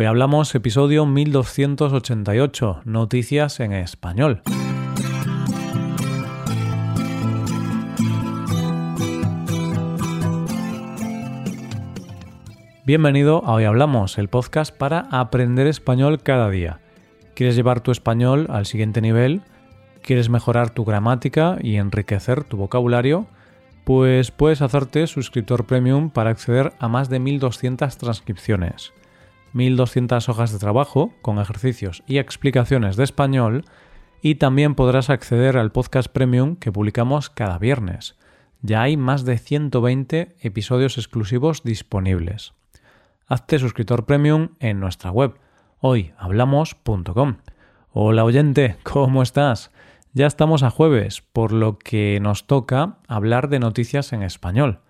Hoy hablamos episodio 1288, Noticias en Español. Bienvenido a Hoy Hablamos, el podcast para aprender español cada día. ¿Quieres llevar tu español al siguiente nivel? ¿Quieres mejorar tu gramática y enriquecer tu vocabulario? Pues puedes hacerte suscriptor premium para acceder a más de 1200 transcripciones 1200 hojas de trabajo con ejercicios y explicaciones de español y también podrás acceder al podcast premium que publicamos cada viernes. Ya hay más de 120 episodios exclusivos disponibles. Hazte suscriptor premium en nuestra web hoyhablamos.com. Hola oyente, ¿cómo estás? Ya estamos a jueves, por lo que nos toca hablar de noticias en español.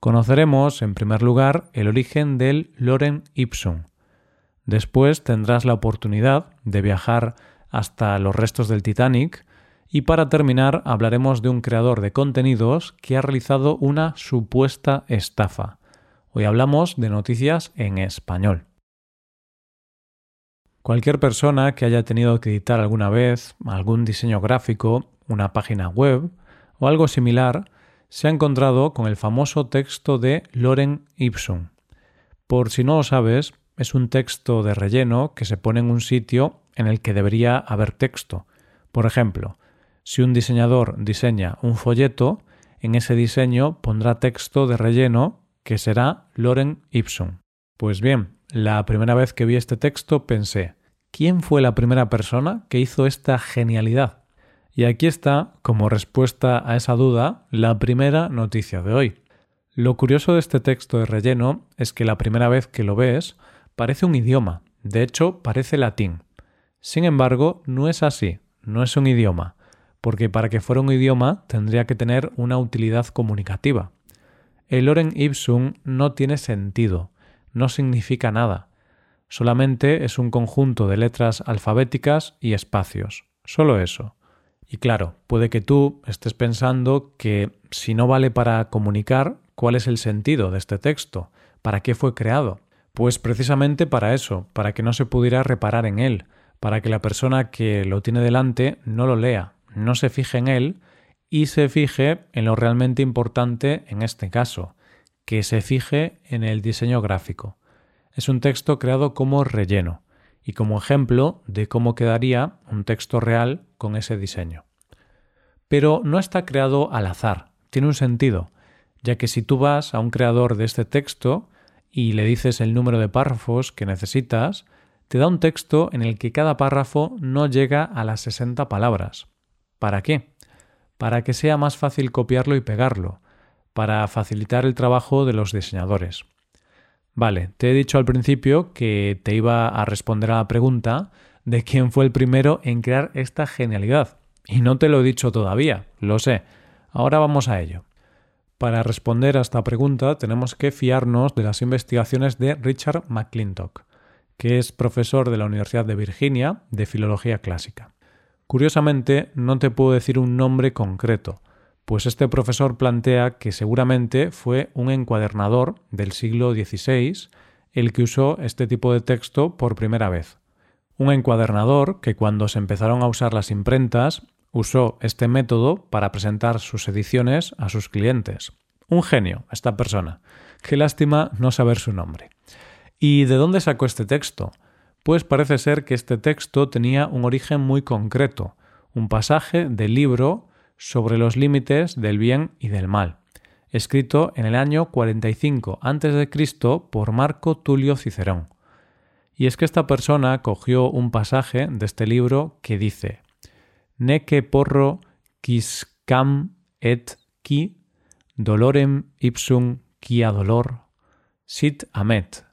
Conoceremos, en primer lugar, el origen del Lorem Ipsum. Después tendrás la oportunidad de viajar hasta los restos del Titanic y para terminar hablaremos de un creador de contenidos que ha realizado una supuesta estafa. Hoy hablamos de noticias en español. Cualquier persona que haya tenido que editar alguna vez algún diseño gráfico, una página web o algo similar se ha encontrado con el famoso texto de Loren Ipsum. Por si no lo sabes, es un texto de relleno que se pone en un sitio en el que debería haber texto. Por ejemplo, si un diseñador diseña un folleto, en ese diseño pondrá texto de relleno que será Loren Ipsum. Pues bien, la primera vez que vi este texto pensé, ¿quién fue la primera persona que hizo esta genialidad? Y aquí está, como respuesta a esa duda, la primera noticia de hoy. Lo curioso de este texto de relleno es que la primera vez que lo ves parece un idioma, de hecho parece latín. Sin embargo, no es así, no es un idioma, porque para que fuera un idioma tendría que tener una utilidad comunicativa. El Loren ipsum no tiene sentido, no significa nada, solamente es un conjunto de letras alfabéticas y espacios, solo eso. Y claro, puede que tú estés pensando que si no vale para comunicar, ¿cuál es el sentido de este texto? ¿Para qué fue creado? Pues precisamente para eso, para que no se pudiera reparar en él, para que la persona que lo tiene delante no lo lea, no se fije en él y se fije en lo realmente importante en este caso, que se fije en el diseño gráfico. Es un texto creado como relleno y como ejemplo de cómo quedaría un texto real con ese diseño. Pero no está creado al azar, tiene un sentido, ya que si tú vas a un creador de este texto y le dices el número de párrafos que necesitas, te da un texto en el que cada párrafo no llega a las 60 palabras. ¿Para qué? Para que sea más fácil copiarlo y pegarlo, para facilitar el trabajo de los diseñadores. Vale, te he dicho al principio que te iba a responder a la pregunta de quién fue el primero en crear esta genialidad. Y no te lo he dicho todavía, lo sé. Ahora vamos a ello. Para responder a esta pregunta tenemos que fiarnos de las investigaciones de Richard McClintock, que es profesor de la Universidad de Virginia de Filología Clásica. Curiosamente, no te puedo decir un nombre concreto, pues este profesor plantea que seguramente fue un encuadernador del siglo XVI el que usó este tipo de texto por primera vez. Un encuadernador que cuando se empezaron a usar las imprentas usó este método para presentar sus ediciones a sus clientes. Un genio, esta persona. Qué lástima no saber su nombre. ¿Y de dónde sacó este texto? Pues parece ser que este texto tenía un origen muy concreto, un pasaje del libro sobre los límites del bien y del mal, escrito en el año 45 a.C. por Marco Tulio Cicerón. Y es que esta persona cogió un pasaje de este libro que dice Neque porro quiscam et qui dolorem ipsum quia dolor sit amet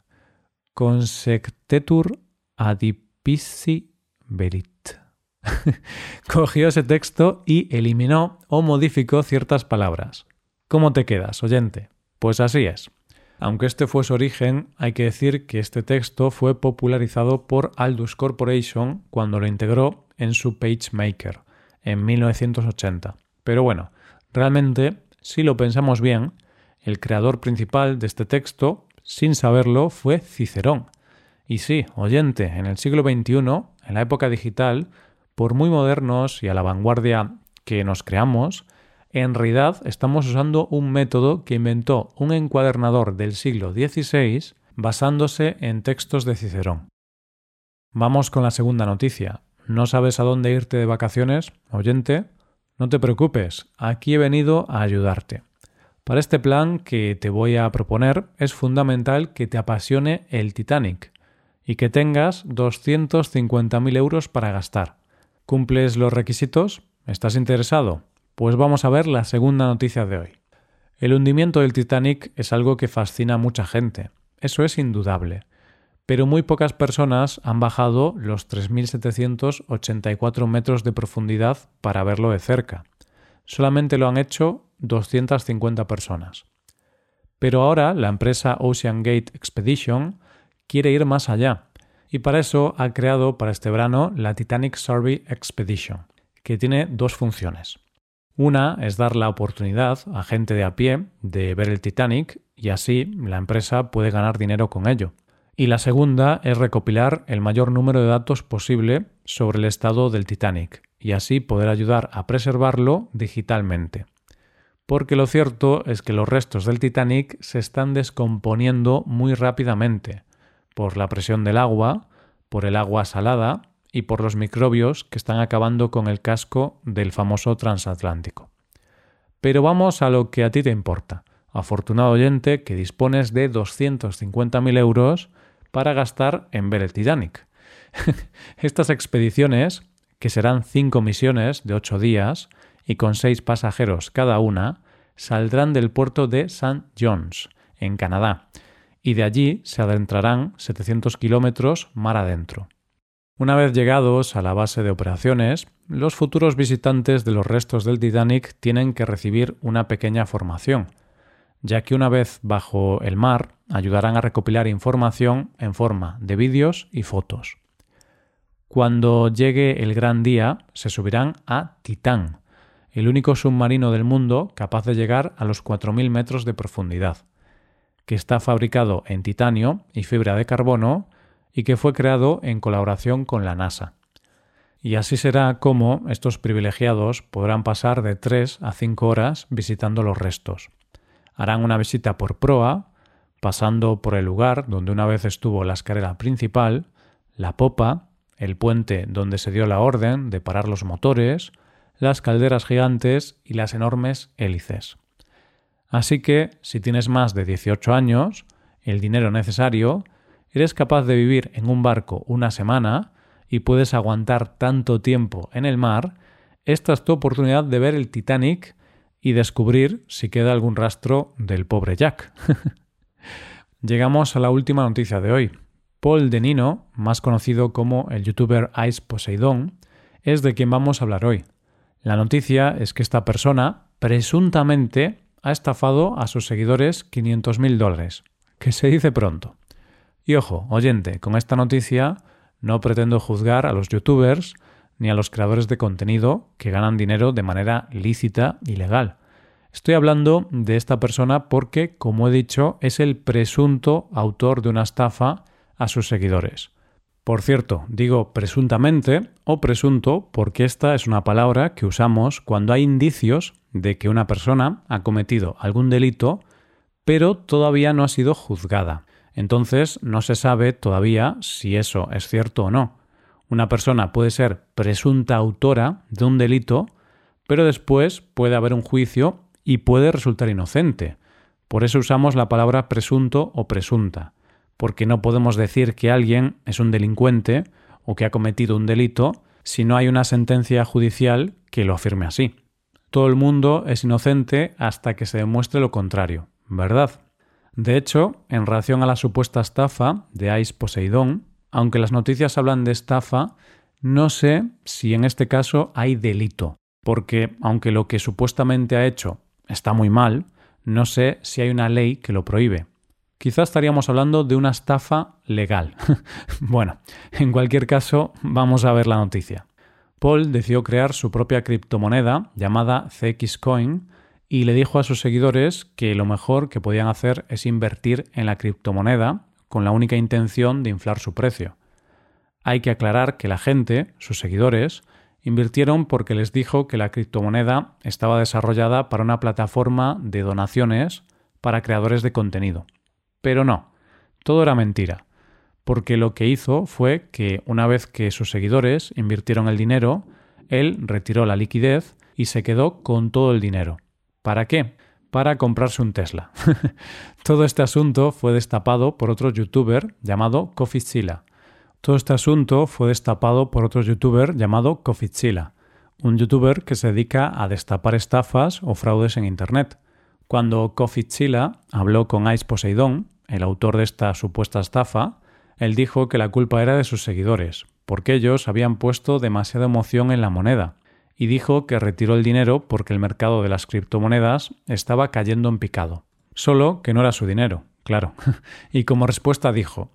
consectetur adipici verit. Cogió ese texto y eliminó o modificó ciertas palabras. ¿Cómo te quedas, oyente? Pues así es. Aunque este fue su origen, hay que decir que este texto fue popularizado por Aldus Corporation cuando lo integró en su PageMaker en 1980. Pero bueno, realmente, si lo pensamos bien, el creador principal de este texto, sin saberlo, fue Cicerón. Y sí, oyente, en el siglo XXI, en la época digital, por muy modernos y a la vanguardia que nos creamos, en realidad estamos usando un método que inventó un encuadernador del siglo XVI basándose en textos de Cicerón. Vamos con la segunda noticia. ¿No sabes a dónde irte de vacaciones, oyente? No te preocupes, aquí he venido a ayudarte. Para este plan que te voy a proponer es fundamental que te apasione el Titanic, y que tengas 250.000 euros para gastar. ¿Cumples los requisitos? ¿Estás interesado? Pues vamos a ver la segunda noticia de hoy. El hundimiento del Titanic es algo que fascina a mucha gente, eso es indudable, pero muy pocas personas han bajado los 3.784 metros de profundidad para verlo de cerca. Solamente lo han hecho 250 personas. Pero ahora la empresa Ocean Gate Expedition quiere ir más allá y para eso ha creado para este verano la Titanic Survey Expedition, que tiene dos funciones. Una es dar la oportunidad a gente de a pie de ver el Titanic y así la empresa puede ganar dinero con ello. Y la segunda es recopilar el mayor número de datos posible sobre el estado del Titanic y así poder ayudar a preservarlo digitalmente. Porque lo cierto es que los restos del Titanic se están descomponiendo muy rápidamente, por la presión del agua, por el agua salada y por los microbios que están acabando con el casco del famoso transatlántico. Pero vamos a lo que a ti te importa. Afortunado oyente que dispones de 250.000 euros para gastar en ver el Titanic. Estas expediciones, que serán cinco misiones de ocho días y con seis pasajeros cada una, saldrán del puerto de St. John's, en Canadá, y de allí se adentrarán 700 kilómetros mar adentro. Una vez llegados a la base de operaciones, los futuros visitantes de los restos del Titanic tienen que recibir una pequeña formación, ya que una vez bajo el mar ayudarán a recopilar información en forma de vídeos y fotos. Cuando llegue el gran día, se subirán a Titán, el único submarino del mundo capaz de llegar a los 4.000 metros de profundidad que está fabricado en titanio y fibra de carbono y que fue creado en colaboración con la NASA. Y así será como estos privilegiados podrán pasar de 3 a 5 horas visitando los restos. Harán una visita por proa, pasando por el lugar donde una vez estuvo la escalera principal, la popa, el puente donde se dio la orden de parar los motores, las calderas gigantes y las enormes hélices. Así que, si tienes más de 18 años, el dinero necesario, eres capaz de vivir en un barco una semana y puedes aguantar tanto tiempo en el mar, esta es tu oportunidad de ver el Titanic y descubrir si queda algún rastro del pobre Jack. Llegamos a la última noticia de hoy. Paul De Nino, más conocido como el youtuber Ice Poseidon, es de quien vamos a hablar hoy. La noticia es que esta persona presuntamente ha estafado a sus seguidores 500.000 dólares, que se dice pronto. Y ojo, oyente, con esta noticia no pretendo juzgar a los youtubers ni a los creadores de contenido que ganan dinero de manera lícita y legal. Estoy hablando de esta persona porque, como he dicho, es el presunto autor de una estafa a sus seguidores. Por cierto, digo presuntamente o presunto porque esta es una palabra que usamos cuando hay indicios de que una persona ha cometido algún delito, pero todavía no ha sido juzgada. Entonces no se sabe todavía si eso es cierto o no. Una persona puede ser presunta autora de un delito, pero después puede haber un juicio y puede resultar inocente. Por eso usamos la palabra presunto o presunta porque no podemos decir que alguien es un delincuente o que ha cometido un delito si no hay una sentencia judicial que lo afirme así. Todo el mundo es inocente hasta que se demuestre lo contrario, ¿verdad? De hecho, en relación a la supuesta estafa de Ice Poseidón, aunque las noticias hablan de estafa, no sé si en este caso hay delito, porque aunque lo que supuestamente ha hecho está muy mal, no sé si hay una ley que lo prohíbe quizás estaríamos hablando de una estafa legal. bueno, en cualquier caso, vamos a ver la noticia. Paul decidió crear su propia criptomoneda llamada CXCoin y le dijo a sus seguidores que lo mejor que podían hacer es invertir en la criptomoneda con la única intención de inflar su precio. Hay que aclarar que la gente, sus seguidores, invirtieron porque les dijo que la criptomoneda estaba desarrollada para una plataforma de donaciones para creadores de contenido. Pero no, todo era mentira, porque lo que hizo fue que una vez que sus seguidores invirtieron el dinero, él retiró la liquidez y se quedó con todo el dinero. ¿Para qué? Para comprarse un Tesla. todo este asunto fue destapado por otro youtuber llamado Coffeezilla. Todo este asunto fue destapado por otro youtuber llamado Coffeezilla, un youtuber que se dedica a destapar estafas o fraudes en Internet. Cuando Coffeezilla habló con Ice Poseidon, el autor de esta supuesta estafa, él dijo que la culpa era de sus seguidores, porque ellos habían puesto demasiada emoción en la moneda, y dijo que retiró el dinero porque el mercado de las criptomonedas estaba cayendo en picado. Solo que no era su dinero, claro. y como respuesta dijo,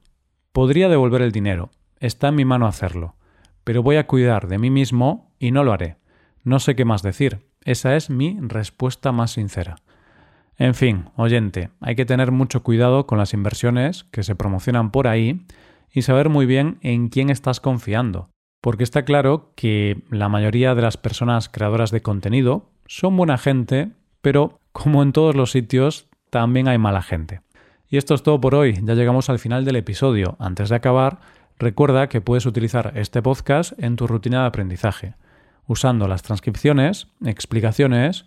podría devolver el dinero, está en mi mano hacerlo, pero voy a cuidar de mí mismo y no lo haré. No sé qué más decir, esa es mi respuesta más sincera. En fin, oyente, hay que tener mucho cuidado con las inversiones que se promocionan por ahí y saber muy bien en quién estás confiando, porque está claro que la mayoría de las personas creadoras de contenido son buena gente, pero como en todos los sitios, también hay mala gente. Y esto es todo por hoy, ya llegamos al final del episodio. Antes de acabar, recuerda que puedes utilizar este podcast en tu rutina de aprendizaje, usando las transcripciones, explicaciones,